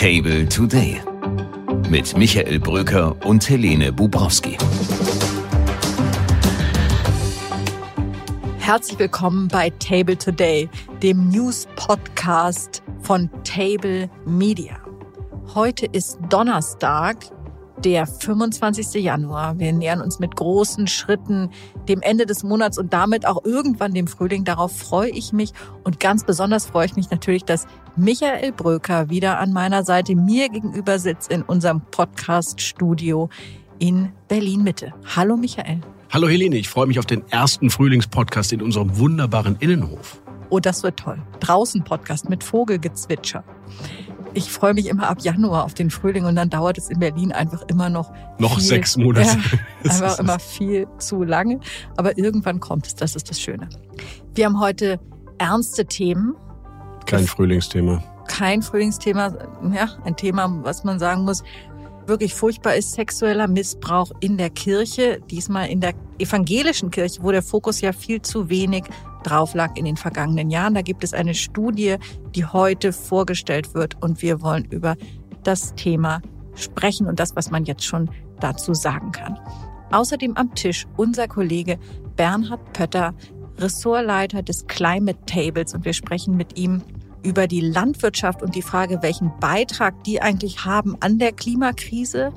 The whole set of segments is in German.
Table Today mit Michael Bröker und Helene Bubrowski. Herzlich willkommen bei Table Today, dem News-Podcast von Table Media. Heute ist Donnerstag, der 25. Januar. Wir nähern uns mit großen Schritten dem Ende des Monats und damit auch irgendwann dem Frühling. Darauf freue ich mich und ganz besonders freue ich mich natürlich, dass Michael Bröker wieder an meiner Seite mir gegenüber sitzt in unserem Podcast-Studio in Berlin Mitte. Hallo Michael. Hallo Helene, ich freue mich auf den ersten Frühlingspodcast in unserem wunderbaren Innenhof. Oh, das wird toll. Draußen Podcast mit Vogelgezwitscher ich freue mich immer ab Januar auf den Frühling und dann dauert es in Berlin einfach immer noch. Noch viel, sechs Monate. Ja, einfach immer viel zu lange. Aber irgendwann kommt es, das ist das Schöne. Wir haben heute ernste Themen. Kein Frühlingsthema. Kein Frühlingsthema. Ja, ein Thema, was man sagen muss, wirklich furchtbar ist sexueller Missbrauch in der Kirche. Diesmal in der evangelischen Kirche, wo der Fokus ja viel zu wenig drauf lag in den vergangenen Jahren. Da gibt es eine Studie, die heute vorgestellt wird und wir wollen über das Thema sprechen und das, was man jetzt schon dazu sagen kann. Außerdem am Tisch unser Kollege Bernhard Pötter, Ressortleiter des Climate Tables und wir sprechen mit ihm über die Landwirtschaft und die Frage, welchen Beitrag die eigentlich haben an der Klimakrise,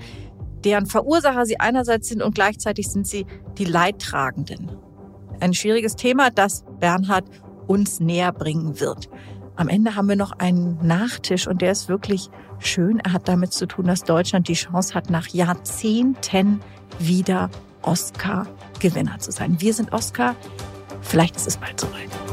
deren Verursacher sie einerseits sind und gleichzeitig sind sie die Leidtragenden. Ein schwieriges Thema, das Bernhard uns näher bringen wird. Am Ende haben wir noch einen Nachtisch und der ist wirklich schön. Er hat damit zu tun, dass Deutschland die Chance hat, nach Jahrzehnten wieder Oscar-Gewinner zu sein. Wir sind Oscar. Vielleicht ist es bald soweit.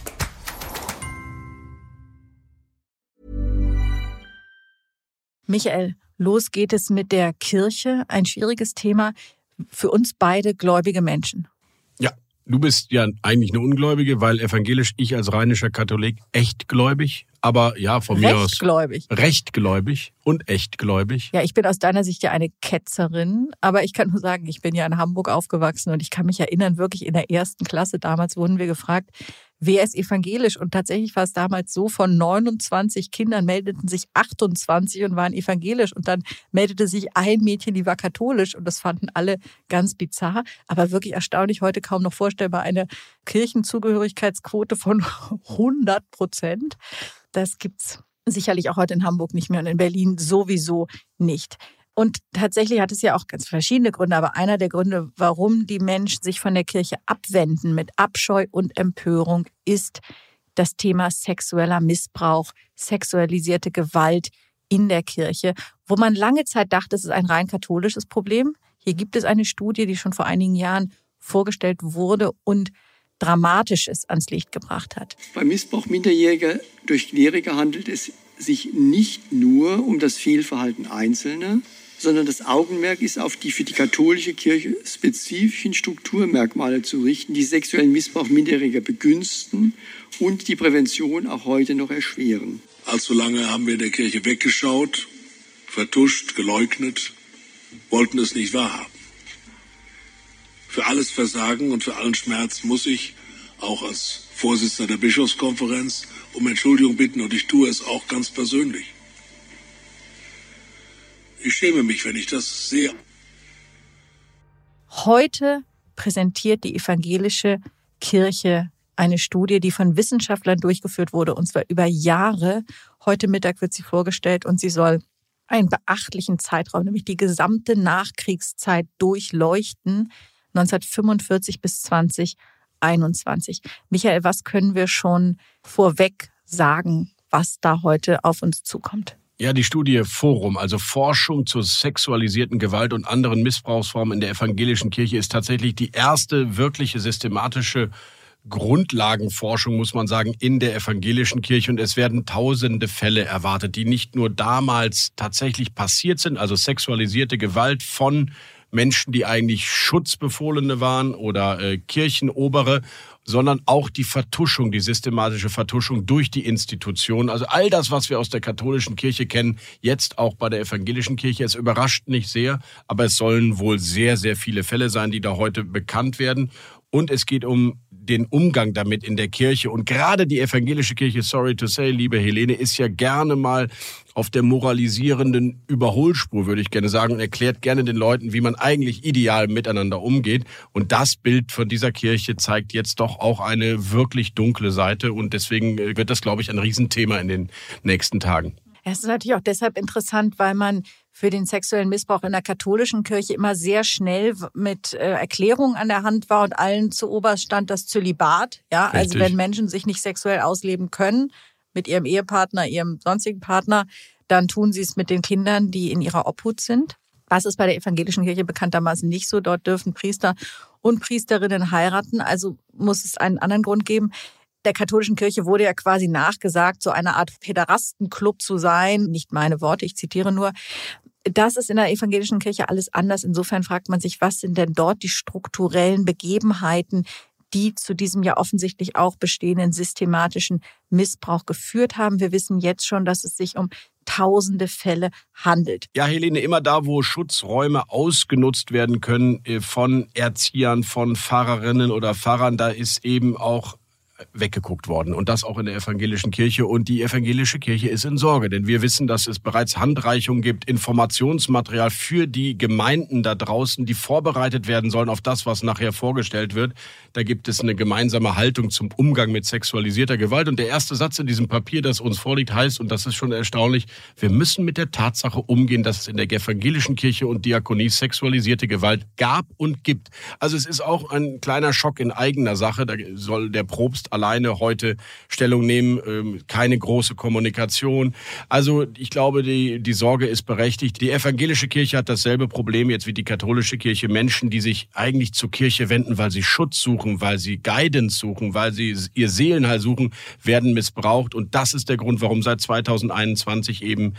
Michael, Los geht es mit der Kirche, ein schwieriges Thema für uns beide gläubige Menschen. Ja, du bist ja eigentlich eine Ungläubige, weil evangelisch ich als rheinischer Katholik echt gläubig, aber ja, von mir aus rechtgläubig. Rechtgläubig und echtgläubig. Ja, ich bin aus deiner Sicht ja eine Ketzerin, aber ich kann nur sagen, ich bin ja in Hamburg aufgewachsen und ich kann mich erinnern, wirklich in der ersten Klasse damals wurden wir gefragt, wer ist evangelisch? Und tatsächlich war es damals so, von 29 Kindern meldeten sich 28 und waren evangelisch. Und dann meldete sich ein Mädchen, die war katholisch. Und das fanden alle ganz bizarr. Aber wirklich erstaunlich, heute kaum noch vorstellbar, eine Kirchenzugehörigkeitsquote von 100 Prozent. Das gibt's sicherlich auch heute in Hamburg nicht mehr und in Berlin sowieso nicht. Und tatsächlich hat es ja auch ganz verschiedene Gründe, aber einer der Gründe, warum die Menschen sich von der Kirche abwenden mit Abscheu und Empörung, ist das Thema sexueller Missbrauch, sexualisierte Gewalt in der Kirche, wo man lange Zeit dachte, es ist ein rein katholisches Problem. Hier gibt es eine Studie, die schon vor einigen Jahren vorgestellt wurde und Dramatisches ans Licht gebracht hat. Beim Missbrauch Minderjähriger durch Kleriker handelt es sich nicht nur um das Fehlverhalten Einzelner, sondern das Augenmerk ist auf die für die katholische Kirche spezifischen Strukturmerkmale zu richten, die sexuellen Missbrauch Minderjähriger begünstigen und die Prävention auch heute noch erschweren. Allzu lange haben wir der Kirche weggeschaut, vertuscht, geleugnet, wollten es nicht wahrhaben. Für alles Versagen und für allen Schmerz muss ich, auch als Vorsitzender der Bischofskonferenz, um Entschuldigung bitten und ich tue es auch ganz persönlich. Ich schäme mich, wenn ich das sehe. Heute präsentiert die evangelische Kirche eine Studie, die von Wissenschaftlern durchgeführt wurde, und zwar über Jahre. Heute Mittag wird sie vorgestellt und sie soll einen beachtlichen Zeitraum, nämlich die gesamte Nachkriegszeit durchleuchten, 1945 bis 2021. Michael, was können wir schon vorweg sagen, was da heute auf uns zukommt? Ja, die Studie Forum, also Forschung zur sexualisierten Gewalt und anderen Missbrauchsformen in der evangelischen Kirche, ist tatsächlich die erste wirkliche systematische Grundlagenforschung, muss man sagen, in der evangelischen Kirche. Und es werden tausende Fälle erwartet, die nicht nur damals tatsächlich passiert sind, also sexualisierte Gewalt von Menschen, die eigentlich Schutzbefohlene waren oder äh, Kirchenobere, sondern auch die Vertuschung, die systematische Vertuschung durch die Institution. Also all das, was wir aus der katholischen Kirche kennen, jetzt auch bei der evangelischen Kirche. Es überrascht nicht sehr, aber es sollen wohl sehr, sehr viele Fälle sein, die da heute bekannt werden. Und es geht um den Umgang damit in der Kirche. Und gerade die evangelische Kirche, sorry to say, liebe Helene, ist ja gerne mal auf der moralisierenden Überholspur, würde ich gerne sagen, und erklärt gerne den Leuten, wie man eigentlich ideal miteinander umgeht. Und das Bild von dieser Kirche zeigt jetzt doch auch eine wirklich dunkle Seite. Und deswegen wird das, glaube ich, ein Riesenthema in den nächsten Tagen. Es ist natürlich auch deshalb interessant, weil man für den sexuellen Missbrauch in der katholischen Kirche immer sehr schnell mit äh, Erklärungen an der Hand war und allen zu Oberst stand das Zölibat. Ja, also Richtig. also wenn Menschen sich nicht sexuell ausleben können mit ihrem Ehepartner, ihrem sonstigen Partner, dann tun sie es mit den Kindern, die in ihrer Obhut sind. Das ist bei der evangelischen Kirche bekanntermaßen nicht so. Dort dürfen Priester und Priesterinnen heiraten. Also muss es einen anderen Grund geben der katholischen Kirche wurde ja quasi nachgesagt, so eine Art Päderastenclub zu sein. Nicht meine Worte, ich zitiere nur. Das ist in der evangelischen Kirche alles anders. Insofern fragt man sich, was sind denn dort die strukturellen Begebenheiten, die zu diesem ja offensichtlich auch bestehenden systematischen Missbrauch geführt haben. Wir wissen jetzt schon, dass es sich um tausende Fälle handelt. Ja, Helene, immer da, wo Schutzräume ausgenutzt werden können äh, von Erziehern, von Pfarrerinnen oder Pfarrern, da ist eben auch weggeguckt worden. Und das auch in der evangelischen Kirche. Und die evangelische Kirche ist in Sorge, denn wir wissen, dass es bereits Handreichungen gibt, Informationsmaterial für die Gemeinden da draußen, die vorbereitet werden sollen auf das, was nachher vorgestellt wird. Da gibt es eine gemeinsame Haltung zum Umgang mit sexualisierter Gewalt. Und der erste Satz in diesem Papier, das uns vorliegt, heißt, und das ist schon erstaunlich, wir müssen mit der Tatsache umgehen, dass es in der evangelischen Kirche und Diakonie sexualisierte Gewalt gab und gibt. Also es ist auch ein kleiner Schock in eigener Sache. Da soll der Alleine heute Stellung nehmen, ähm, keine große Kommunikation. Also ich glaube, die, die Sorge ist berechtigt. Die evangelische Kirche hat dasselbe Problem jetzt wie die katholische Kirche. Menschen, die sich eigentlich zur Kirche wenden, weil sie Schutz suchen, weil sie Guidance suchen, weil sie ihr Seelenheil suchen, werden missbraucht. Und das ist der Grund, warum seit 2021 eben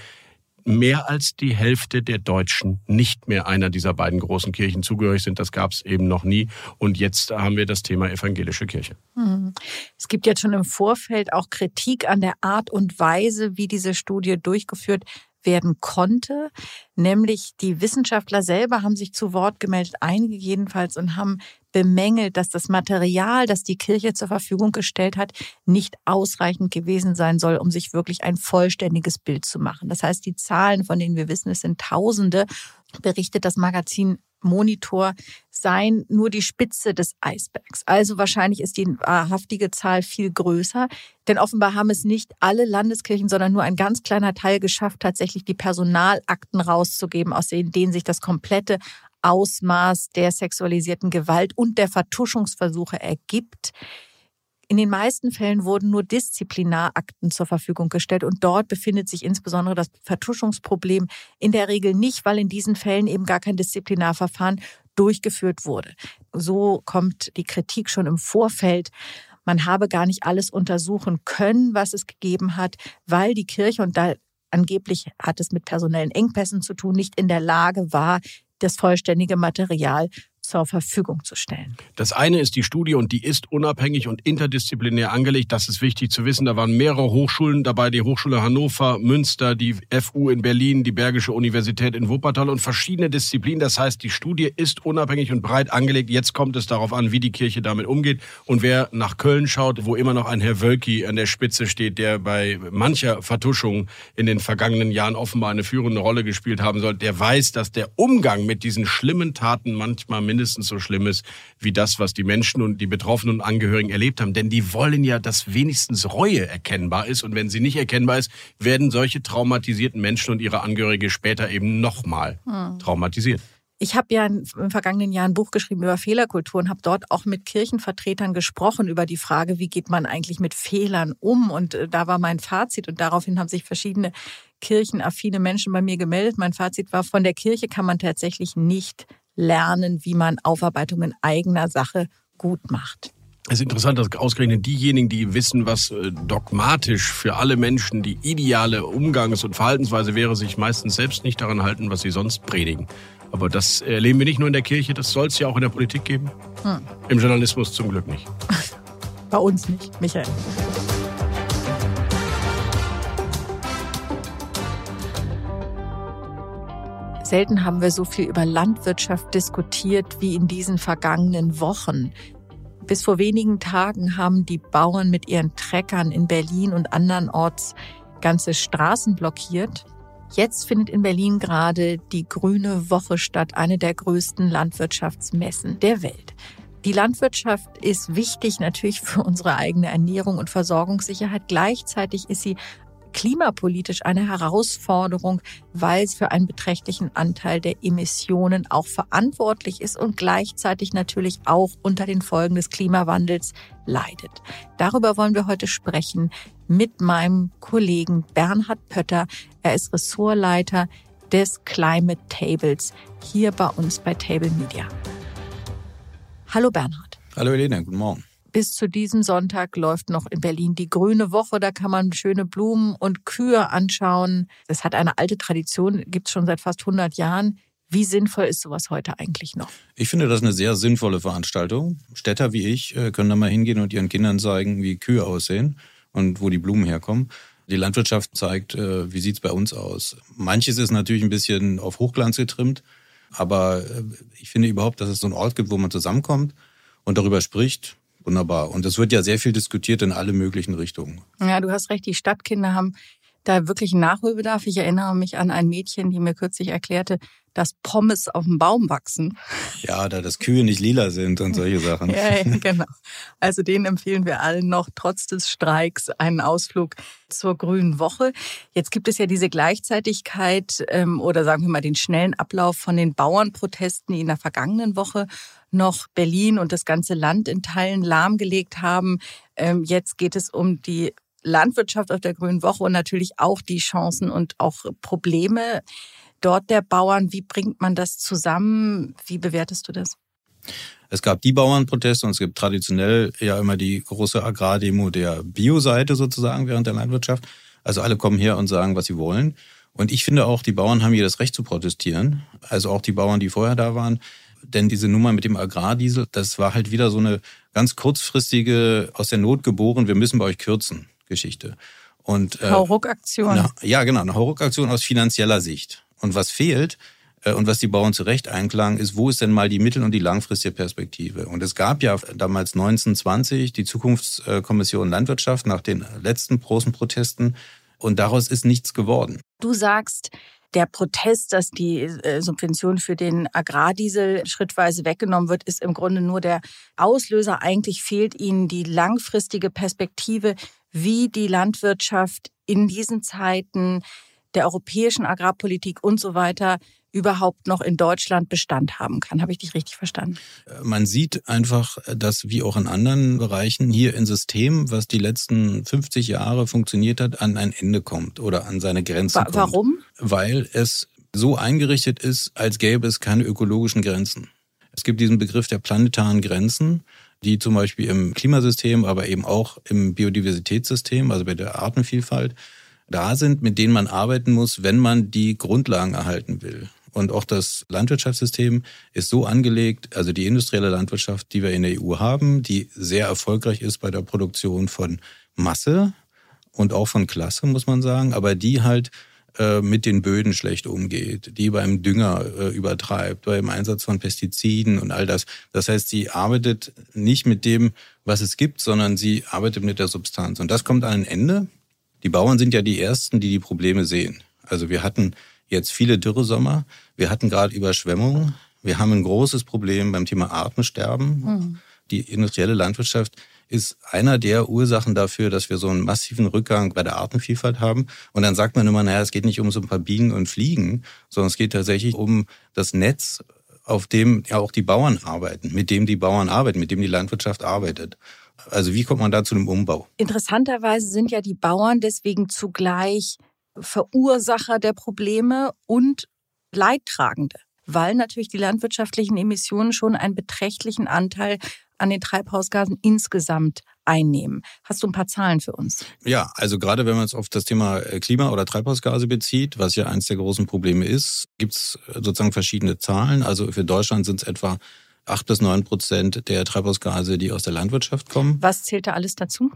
mehr als die Hälfte der Deutschen nicht mehr einer dieser beiden großen Kirchen zugehörig sind. Das gab es eben noch nie. Und jetzt haben wir das Thema evangelische Kirche. Hm. Es gibt jetzt schon im Vorfeld auch Kritik an der Art und Weise, wie diese Studie durchgeführt werden konnte. Nämlich die Wissenschaftler selber haben sich zu Wort gemeldet, einige jedenfalls, und haben bemängelt, dass das Material, das die Kirche zur Verfügung gestellt hat, nicht ausreichend gewesen sein soll, um sich wirklich ein vollständiges Bild zu machen. Das heißt, die Zahlen, von denen wir wissen, es sind Tausende, berichtet das Magazin Monitor seien nur die Spitze des Eisbergs. Also wahrscheinlich ist die wahrhaftige Zahl viel größer, denn offenbar haben es nicht alle Landeskirchen, sondern nur ein ganz kleiner Teil geschafft, tatsächlich die Personalakten rauszugeben, aus denen sich das komplette Ausmaß der sexualisierten Gewalt und der Vertuschungsversuche ergibt. In den meisten Fällen wurden nur Disziplinarakten zur Verfügung gestellt und dort befindet sich insbesondere das Vertuschungsproblem in der Regel nicht, weil in diesen Fällen eben gar kein Disziplinarverfahren durchgeführt wurde. So kommt die Kritik schon im Vorfeld. Man habe gar nicht alles untersuchen können, was es gegeben hat, weil die Kirche, und da angeblich hat es mit personellen Engpässen zu tun, nicht in der Lage war, das vollständige Material zur Verfügung zu stellen. Das eine ist die Studie und die ist unabhängig und interdisziplinär angelegt. Das ist wichtig zu wissen. Da waren mehrere Hochschulen dabei, die Hochschule Hannover, Münster, die FU in Berlin, die Bergische Universität in Wuppertal und verschiedene Disziplinen. Das heißt, die Studie ist unabhängig und breit angelegt. Jetzt kommt es darauf an, wie die Kirche damit umgeht. Und wer nach Köln schaut, wo immer noch ein Herr Wölki an der Spitze steht, der bei mancher Vertuschung in den vergangenen Jahren offenbar eine führende Rolle gespielt haben soll, der weiß, dass der Umgang mit diesen schlimmen Taten manchmal mindestens so schlimm ist wie das, was die Menschen und die Betroffenen und Angehörigen erlebt haben. Denn die wollen ja, dass wenigstens Reue erkennbar ist. Und wenn sie nicht erkennbar ist, werden solche traumatisierten Menschen und ihre Angehörige später eben nochmal hm. traumatisiert. Ich habe ja im vergangenen Jahr ein Buch geschrieben über Fehlerkultur und habe dort auch mit Kirchenvertretern gesprochen über die Frage, wie geht man eigentlich mit Fehlern um. Und äh, da war mein Fazit und daraufhin haben sich verschiedene kirchenaffine Menschen bei mir gemeldet. Mein Fazit war, von der Kirche kann man tatsächlich nicht lernen, wie man Aufarbeitung in eigener Sache gut macht. Es ist interessant, dass ausgerechnet diejenigen, die wissen, was äh, dogmatisch für alle Menschen die ideale Umgangs- und Verhaltensweise wäre, sich meistens selbst nicht daran halten, was sie sonst predigen. Aber das erleben wir nicht nur in der Kirche, das soll es ja auch in der Politik geben. Hm. Im Journalismus zum Glück nicht. Bei uns nicht, Michael. Selten haben wir so viel über Landwirtschaft diskutiert wie in diesen vergangenen Wochen. Bis vor wenigen Tagen haben die Bauern mit ihren Treckern in Berlin und andernorts ganze Straßen blockiert. Jetzt findet in Berlin gerade die Grüne Woche statt, eine der größten Landwirtschaftsmessen der Welt. Die Landwirtschaft ist wichtig natürlich für unsere eigene Ernährung und Versorgungssicherheit. Gleichzeitig ist sie klimapolitisch eine Herausforderung, weil es für einen beträchtlichen Anteil der Emissionen auch verantwortlich ist und gleichzeitig natürlich auch unter den Folgen des Klimawandels leidet. Darüber wollen wir heute sprechen mit meinem Kollegen Bernhard Pötter. Er ist Ressortleiter des Climate Tables hier bei uns bei Table Media. Hallo Bernhard. Hallo Elena, guten Morgen bis zu diesem Sonntag läuft noch in Berlin die Grüne Woche. Da kann man schöne Blumen und Kühe anschauen. Das hat eine alte Tradition, gibt es schon seit fast 100 Jahren. Wie sinnvoll ist sowas heute eigentlich noch? Ich finde das eine sehr sinnvolle Veranstaltung. Städter wie ich äh, können da mal hingehen und ihren Kindern zeigen, wie Kühe aussehen und wo die Blumen herkommen. Die Landwirtschaft zeigt, äh, wie sieht es bei uns aus. Manches ist natürlich ein bisschen auf Hochglanz getrimmt, aber äh, ich finde überhaupt, dass es so einen Ort gibt, wo man zusammenkommt und darüber spricht, Wunderbar. Und es wird ja sehr viel diskutiert in alle möglichen Richtungen. Ja, du hast recht. Die Stadtkinder haben da wirklich Nachholbedarf. Ich erinnere mich an ein Mädchen, die mir kürzlich erklärte, dass Pommes auf dem Baum wachsen. Ja, da das Kühe nicht lila sind und solche Sachen. ja, ja, genau. Also denen empfehlen wir allen noch trotz des Streiks einen Ausflug zur Grünen Woche. Jetzt gibt es ja diese Gleichzeitigkeit ähm, oder sagen wir mal den schnellen Ablauf von den Bauernprotesten, die in der vergangenen Woche noch Berlin und das ganze Land in Teilen lahmgelegt haben. Ähm, jetzt geht es um die Landwirtschaft auf der Grünen Woche und natürlich auch die Chancen und auch Probleme dort der Bauern. Wie bringt man das zusammen? Wie bewertest du das? Es gab die Bauernproteste und es gibt traditionell ja immer die große Agrardemo der Bio-Seite sozusagen während der Landwirtschaft. Also alle kommen her und sagen, was sie wollen. Und ich finde auch, die Bauern haben hier das Recht zu protestieren. Also auch die Bauern, die vorher da waren. Denn diese Nummer mit dem Agrardiesel, das war halt wieder so eine ganz kurzfristige, aus der Not geboren, wir müssen bei euch kürzen Geschichte. Und, äh, Hauruck-Aktion. Ja, genau, eine Hauruck-Aktion aus finanzieller Sicht. Und was fehlt äh, und was die Bauern zu Recht einklagen, ist, wo ist denn mal die mittel- und die langfristige Perspektive? Und es gab ja damals 1920 die Zukunftskommission Landwirtschaft nach den letzten großen Protesten und daraus ist nichts geworden. Du sagst, der Protest, dass die äh, Subvention für den Agrardiesel schrittweise weggenommen wird, ist im Grunde nur der Auslöser. Eigentlich fehlt ihnen die langfristige Perspektive, wie die Landwirtschaft in diesen Zeiten der europäischen Agrarpolitik und so weiter überhaupt noch in Deutschland Bestand haben kann. Habe ich dich richtig verstanden? Man sieht einfach, dass wie auch in anderen Bereichen hier ein System, was die letzten 50 Jahre funktioniert hat, an ein Ende kommt oder an seine Grenzen Wa kommt. Warum? Weil es so eingerichtet ist, als gäbe es keine ökologischen Grenzen. Es gibt diesen Begriff der planetaren Grenzen, die zum Beispiel im Klimasystem, aber eben auch im Biodiversitätssystem, also bei der Artenvielfalt, da sind, mit denen man arbeiten muss, wenn man die Grundlagen erhalten will. Und auch das Landwirtschaftssystem ist so angelegt, also die industrielle Landwirtschaft, die wir in der EU haben, die sehr erfolgreich ist bei der Produktion von Masse und auch von Klasse, muss man sagen, aber die halt mit den Böden schlecht umgeht, die beim Dünger äh, übertreibt, beim Einsatz von Pestiziden und all das. Das heißt, sie arbeitet nicht mit dem, was es gibt, sondern sie arbeitet mit der Substanz. Und das kommt an ein Ende. Die Bauern sind ja die Ersten, die die Probleme sehen. Also wir hatten jetzt viele Dürresommer, wir hatten gerade Überschwemmungen, wir haben ein großes Problem beim Thema Artensterben. Mhm. Die industrielle Landwirtschaft ist einer der Ursachen dafür, dass wir so einen massiven Rückgang bei der Artenvielfalt haben. Und dann sagt man immer, naja, es geht nicht um so ein paar Bienen und Fliegen, sondern es geht tatsächlich um das Netz, auf dem ja auch die Bauern arbeiten, mit dem die Bauern arbeiten, mit dem die Landwirtschaft arbeitet. Also wie kommt man da zu einem Umbau? Interessanterweise sind ja die Bauern deswegen zugleich Verursacher der Probleme und Leidtragende, weil natürlich die landwirtschaftlichen Emissionen schon einen beträchtlichen Anteil an den Treibhausgasen insgesamt einnehmen. Hast du ein paar Zahlen für uns? Ja, also gerade wenn man es auf das Thema äh, Klima- oder Treibhausgase bezieht, was ja eines der großen Probleme ist, gibt es äh, sozusagen verschiedene Zahlen. Also für Deutschland sind es etwa acht bis neun Prozent der Treibhausgase, die aus der Landwirtschaft kommen. Was zählt da alles dazu?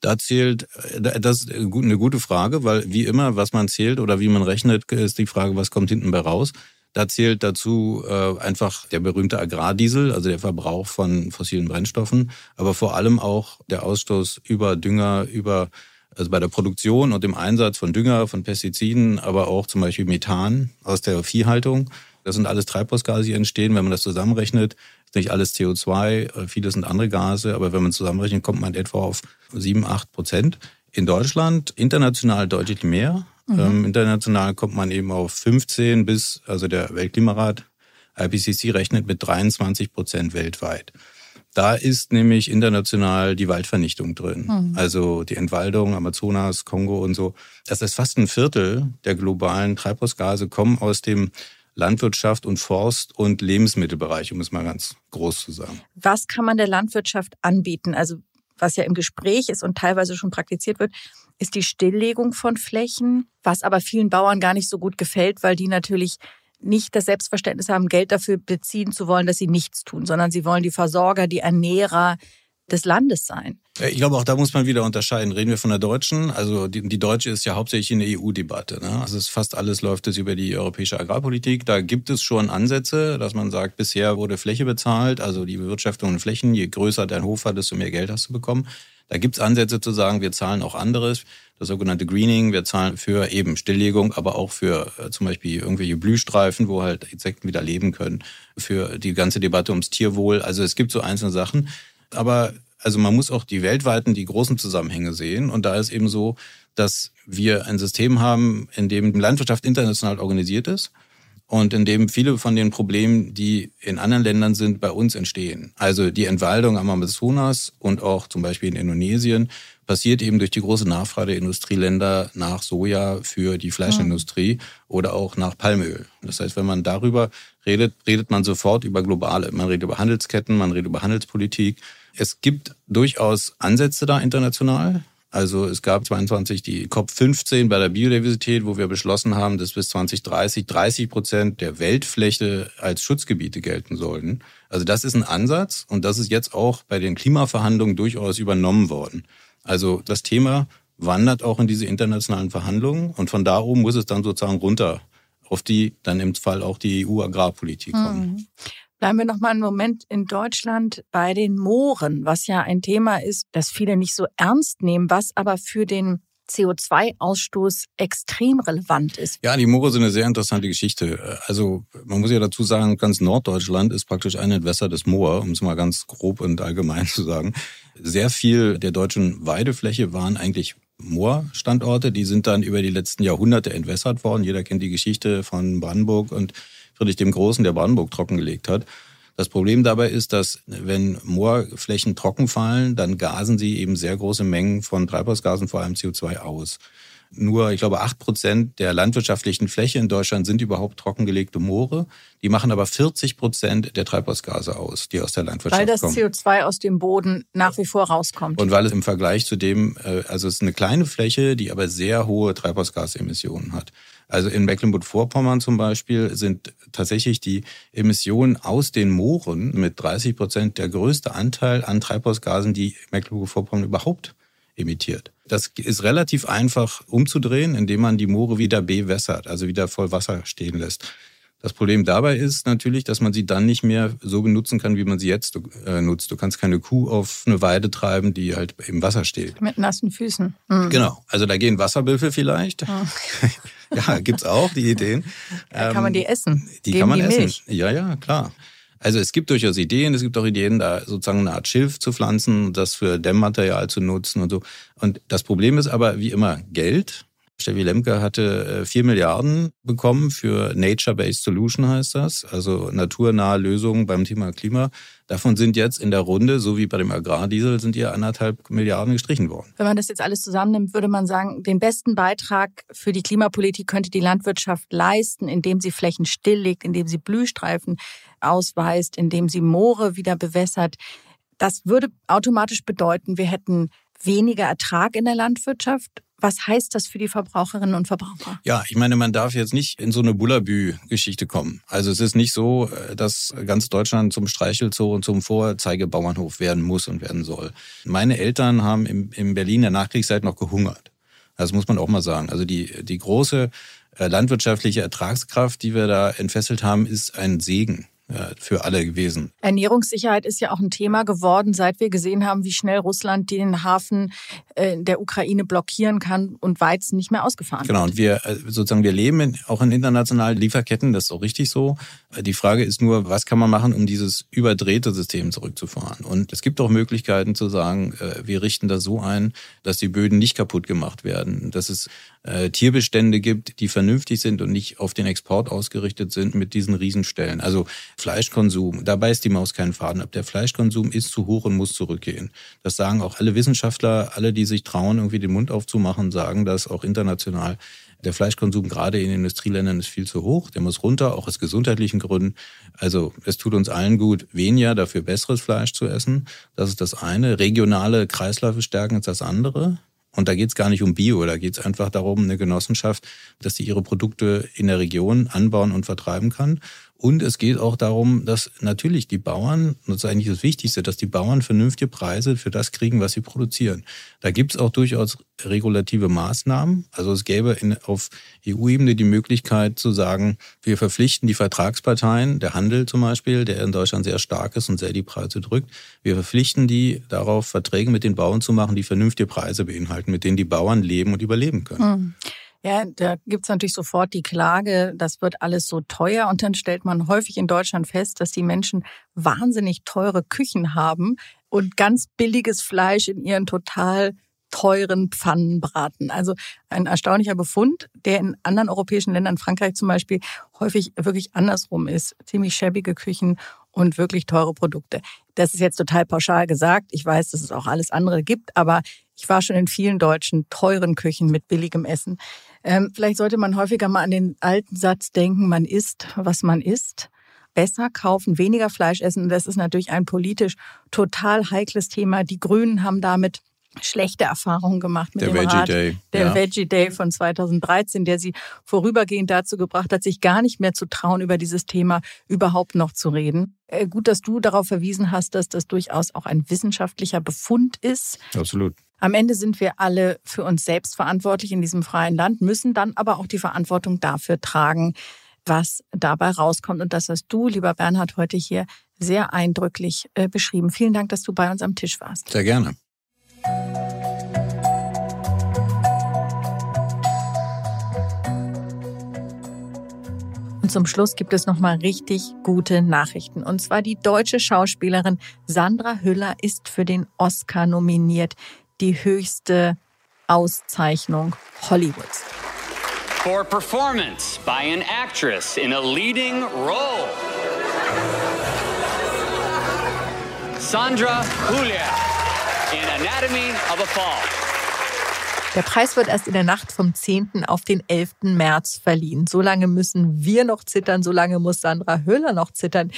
Da zählt, äh, das ist eine gute Frage, weil wie immer, was man zählt oder wie man rechnet, ist die Frage, was kommt hinten bei raus. Da zählt dazu äh, einfach der berühmte Agrardiesel, also der Verbrauch von fossilen Brennstoffen, aber vor allem auch der Ausstoß über Dünger, über also bei der Produktion und dem Einsatz von Dünger, von Pestiziden, aber auch zum Beispiel Methan aus der Viehhaltung. Das sind alles Treibhausgase, die entstehen. Wenn man das zusammenrechnet, ist nicht alles CO2, äh, viele sind andere Gase, aber wenn man zusammenrechnet, kommt man etwa auf 7, 8 Prozent. In Deutschland, international deutlich mehr. Mhm. Ähm, international kommt man eben auf 15 bis, also der Weltklimarat IPCC rechnet mit 23 Prozent weltweit. Da ist nämlich international die Waldvernichtung drin. Mhm. Also die Entwaldung, Amazonas, Kongo und so. Das ist fast ein Viertel der globalen Treibhausgase kommen aus dem Landwirtschaft und Forst- und Lebensmittelbereich, um es mal ganz groß zu sagen. Was kann man der Landwirtschaft anbieten? Also was ja im Gespräch ist und teilweise schon praktiziert wird, ist die Stilllegung von Flächen, was aber vielen Bauern gar nicht so gut gefällt, weil die natürlich nicht das Selbstverständnis haben, Geld dafür beziehen zu wollen, dass sie nichts tun, sondern sie wollen die Versorger, die Ernährer des Landes sein. Ich glaube, auch da muss man wieder unterscheiden. Reden wir von der deutschen, also die, die deutsche ist ja hauptsächlich in der EU-Debatte. Ne? Also fast alles läuft es über die europäische Agrarpolitik. Da gibt es schon Ansätze, dass man sagt, bisher wurde Fläche bezahlt, also die Bewirtschaftung von Flächen. Je größer dein Hof war, desto mehr Geld hast du bekommen. Da gibt es Ansätze zu sagen, wir zahlen auch anderes, das sogenannte Greening, wir zahlen für eben Stilllegung, aber auch für äh, zum Beispiel irgendwelche Blühstreifen, wo halt Insekten wieder leben können, für die ganze Debatte ums Tierwohl. Also es gibt so einzelne Sachen. Aber also man muss auch die weltweiten, die großen Zusammenhänge sehen. Und da ist eben so, dass wir ein System haben, in dem Landwirtschaft international organisiert ist und in dem viele von den Problemen, die in anderen Ländern sind, bei uns entstehen. Also die Entwaldung am Amazonas und auch zum Beispiel in Indonesien passiert eben durch die große Nachfrage der Industrieländer nach Soja für die Fleischindustrie mhm. oder auch nach Palmöl. Das heißt, wenn man darüber redet, redet man sofort über globale. Man redet über Handelsketten, man redet über Handelspolitik. Es gibt durchaus Ansätze da international. Also es gab 22 die COP15 bei der Biodiversität, wo wir beschlossen haben, dass bis 2030 30 Prozent der Weltfläche als Schutzgebiete gelten sollten. Also das ist ein Ansatz und das ist jetzt auch bei den Klimaverhandlungen durchaus übernommen worden. Also das Thema wandert auch in diese internationalen Verhandlungen und von da oben muss es dann sozusagen runter auf die dann im Fall auch die EU-Agrarpolitik kommen. Mhm. Bleiben wir noch mal einen Moment in Deutschland bei den Mooren, was ja ein Thema ist, das viele nicht so ernst nehmen, was aber für den CO2-Ausstoß extrem relevant ist. Ja, die Moore sind eine sehr interessante Geschichte. Also man muss ja dazu sagen, ganz Norddeutschland ist praktisch ein Entwässer des Moor, um es mal ganz grob und allgemein zu sagen. Sehr viel der deutschen Weidefläche waren eigentlich Moorstandorte. Die sind dann über die letzten Jahrhunderte entwässert worden. Jeder kennt die Geschichte von Brandenburg und Friedrich dem Großen, der Brandenburg trockengelegt hat. Das Problem dabei ist, dass wenn Moorflächen trocken fallen, dann gasen sie eben sehr große Mengen von Treibhausgasen, vor allem CO2 aus. Nur, ich glaube, acht Prozent der landwirtschaftlichen Fläche in Deutschland sind überhaupt trockengelegte Moore. Die machen aber 40 Prozent der Treibhausgase aus, die aus der Landwirtschaft kommen. Weil das CO2 aus dem Boden nach wie vor rauskommt. Und weil es im Vergleich zu dem, äh, also es ist eine kleine Fläche, die aber sehr hohe Treibhausgasemissionen hat. Also in Mecklenburg-Vorpommern zum Beispiel sind tatsächlich die Emissionen aus den Mooren mit 30 Prozent der größte Anteil an Treibhausgasen, die Mecklenburg-Vorpommern überhaupt emittiert. Das ist relativ einfach umzudrehen, indem man die Moore wieder bewässert, also wieder voll Wasser stehen lässt. Das Problem dabei ist natürlich, dass man sie dann nicht mehr so benutzen kann, wie man sie jetzt äh, nutzt. Du kannst keine Kuh auf eine Weide treiben, die halt im Wasser steht. Mit nassen Füßen. Mhm. Genau. Also da gehen Wasserbüffel vielleicht. Mhm. ja, gibt's auch die Ideen. Da kann man die ähm, essen. Die Geben kann man die essen. Milch. Ja, ja, klar. Also es gibt durchaus Ideen, es gibt auch Ideen, da sozusagen eine Art Schilf zu pflanzen, das für Dämmmaterial zu nutzen und so. Und das Problem ist aber wie immer Geld. Steffi Lemke hatte äh, vier Milliarden bekommen für Nature-Based Solution heißt das, also naturnahe Lösungen beim Thema Klima. Davon sind jetzt in der Runde, so wie bei dem Agrardiesel, sind ihr anderthalb Milliarden gestrichen worden. Wenn man das jetzt alles zusammennimmt, würde man sagen, den besten Beitrag für die Klimapolitik könnte die Landwirtschaft leisten, indem sie Flächen stilllegt, indem sie Blühstreifen ausweist, indem sie Moore wieder bewässert. Das würde automatisch bedeuten, wir hätten weniger Ertrag in der Landwirtschaft. Was heißt das für die Verbraucherinnen und Verbraucher? Ja, ich meine, man darf jetzt nicht in so eine Bullabü-Geschichte kommen. Also es ist nicht so, dass ganz Deutschland zum Streichelzoo und zum Vorzeigebauernhof werden muss und werden soll. Meine Eltern haben in Berlin der Nachkriegszeit noch gehungert. Das muss man auch mal sagen. Also die, die große äh, landwirtschaftliche Ertragskraft, die wir da entfesselt haben, ist ein Segen für alle gewesen. Ernährungssicherheit ist ja auch ein Thema geworden, seit wir gesehen haben, wie schnell Russland den Hafen äh, der Ukraine blockieren kann und Weizen nicht mehr ausgefahren genau, wird. Genau, und wir äh, sozusagen wir leben in, auch in internationalen Lieferketten, das ist auch richtig so. Die Frage ist nur, was kann man machen, um dieses überdrehte System zurückzufahren? Und es gibt auch Möglichkeiten zu sagen, äh, wir richten das so ein, dass die Böden nicht kaputt gemacht werden, dass es Tierbestände gibt, die vernünftig sind und nicht auf den Export ausgerichtet sind mit diesen Riesenstellen. Also Fleischkonsum, da beißt die Maus keinen Faden ab. Der Fleischkonsum ist zu hoch und muss zurückgehen. Das sagen auch alle Wissenschaftler, alle, die sich trauen, irgendwie den Mund aufzumachen, sagen das auch international. Der Fleischkonsum gerade in Industrieländern ist viel zu hoch. Der muss runter, auch aus gesundheitlichen Gründen. Also es tut uns allen gut, weniger, dafür besseres Fleisch zu essen. Das ist das eine. Regionale Kreisläufe stärken ist das andere. Und da geht es gar nicht um Bio, da geht es einfach darum, eine Genossenschaft, dass sie ihre Produkte in der Region anbauen und vertreiben kann. Und es geht auch darum, dass natürlich die Bauern, das ist eigentlich das Wichtigste, dass die Bauern vernünftige Preise für das kriegen, was sie produzieren. Da gibt es auch durchaus regulative Maßnahmen. Also es gäbe in, auf EU-Ebene die Möglichkeit zu sagen, wir verpflichten die Vertragsparteien, der Handel zum Beispiel, der in Deutschland sehr stark ist und sehr die Preise drückt, wir verpflichten die darauf, Verträge mit den Bauern zu machen, die vernünftige Preise beinhalten, mit denen die Bauern leben und überleben können. Mhm. Ja, da gibt's natürlich sofort die Klage, das wird alles so teuer. Und dann stellt man häufig in Deutschland fest, dass die Menschen wahnsinnig teure Küchen haben und ganz billiges Fleisch in ihren total teuren Pfannen braten. Also ein erstaunlicher Befund, der in anderen europäischen Ländern, Frankreich zum Beispiel, häufig wirklich andersrum ist. Ziemlich schäbige Küchen und wirklich teure Produkte. Das ist jetzt total pauschal gesagt. Ich weiß, dass es auch alles andere gibt, aber ich war schon in vielen deutschen teuren Küchen mit billigem Essen. Ähm, vielleicht sollte man häufiger mal an den alten Satz denken, man isst, was man isst. Besser kaufen, weniger Fleisch essen. Das ist natürlich ein politisch total heikles Thema. Die Grünen haben damit schlechte Erfahrungen gemacht mit der dem Veggie Rat, Day. der ja. Veggie Day von 2013, der sie vorübergehend dazu gebracht hat, sich gar nicht mehr zu trauen, über dieses Thema überhaupt noch zu reden. Äh, gut, dass du darauf verwiesen hast, dass das durchaus auch ein wissenschaftlicher Befund ist. Absolut. Am Ende sind wir alle für uns selbst verantwortlich in diesem freien Land, müssen dann aber auch die Verantwortung dafür tragen, was dabei rauskommt. Und das hast du, lieber Bernhard, heute hier sehr eindrücklich äh, beschrieben. Vielen Dank, dass du bei uns am Tisch warst. Sehr gerne. Und zum Schluss gibt es nochmal richtig gute Nachrichten. Und zwar die deutsche Schauspielerin Sandra Hüller ist für den Oscar nominiert. Die höchste Auszeichnung Hollywoods. For performance by an actress in a leading role. Sandra Julia in Anatomy of a Fall. Der Preis wird erst in der Nacht vom 10. auf den 11. März verliehen. So lange müssen wir noch zittern, so lange muss Sandra Höhler noch zittern,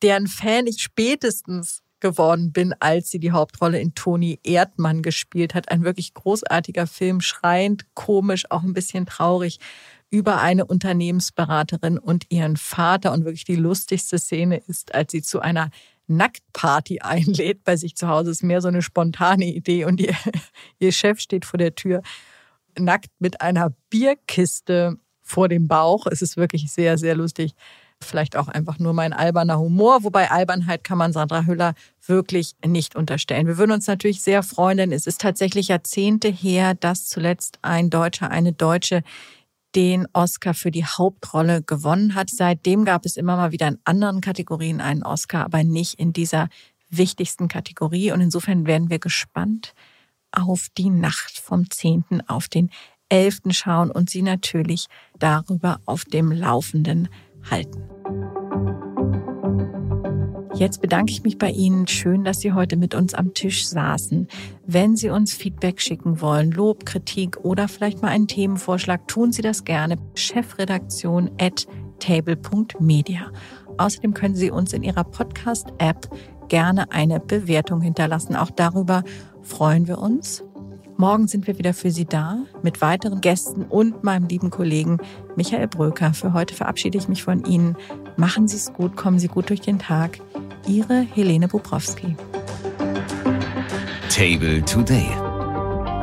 deren Fan ich spätestens geworden bin, als sie die Hauptrolle in Toni Erdmann gespielt hat. Ein wirklich großartiger Film, schreiend, komisch, auch ein bisschen traurig über eine Unternehmensberaterin und ihren Vater. Und wirklich die lustigste Szene ist, als sie zu einer Nacktparty einlädt bei sich zu Hause. Ist mehr so eine spontane Idee und ihr, ihr Chef steht vor der Tür nackt mit einer Bierkiste vor dem Bauch. Es ist wirklich sehr, sehr lustig. Vielleicht auch einfach nur mein alberner Humor, wobei Albernheit kann man Sandra Hüller wirklich nicht unterstellen. Wir würden uns natürlich sehr freuen, denn es ist tatsächlich Jahrzehnte her, dass zuletzt ein Deutscher, eine Deutsche den Oscar für die Hauptrolle gewonnen hat. Seitdem gab es immer mal wieder in anderen Kategorien einen Oscar, aber nicht in dieser wichtigsten Kategorie. Und insofern werden wir gespannt auf die Nacht vom 10. auf den 11. schauen und Sie natürlich darüber auf dem Laufenden halten. Jetzt bedanke ich mich bei Ihnen. Schön, dass Sie heute mit uns am Tisch saßen. Wenn Sie uns Feedback schicken wollen, Lob, Kritik oder vielleicht mal einen Themenvorschlag, tun Sie das gerne. Chefredaktion at table.media. Außerdem können Sie uns in Ihrer Podcast-App gerne eine Bewertung hinterlassen. Auch darüber freuen wir uns. Morgen sind wir wieder für Sie da mit weiteren Gästen und meinem lieben Kollegen Michael Bröker. Für heute verabschiede ich mich von Ihnen. Machen Sie es gut, kommen Sie gut durch den Tag. Ihre Helene Bubrowski. Table Today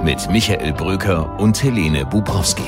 mit Michael Bröker und Helene Bubrowski.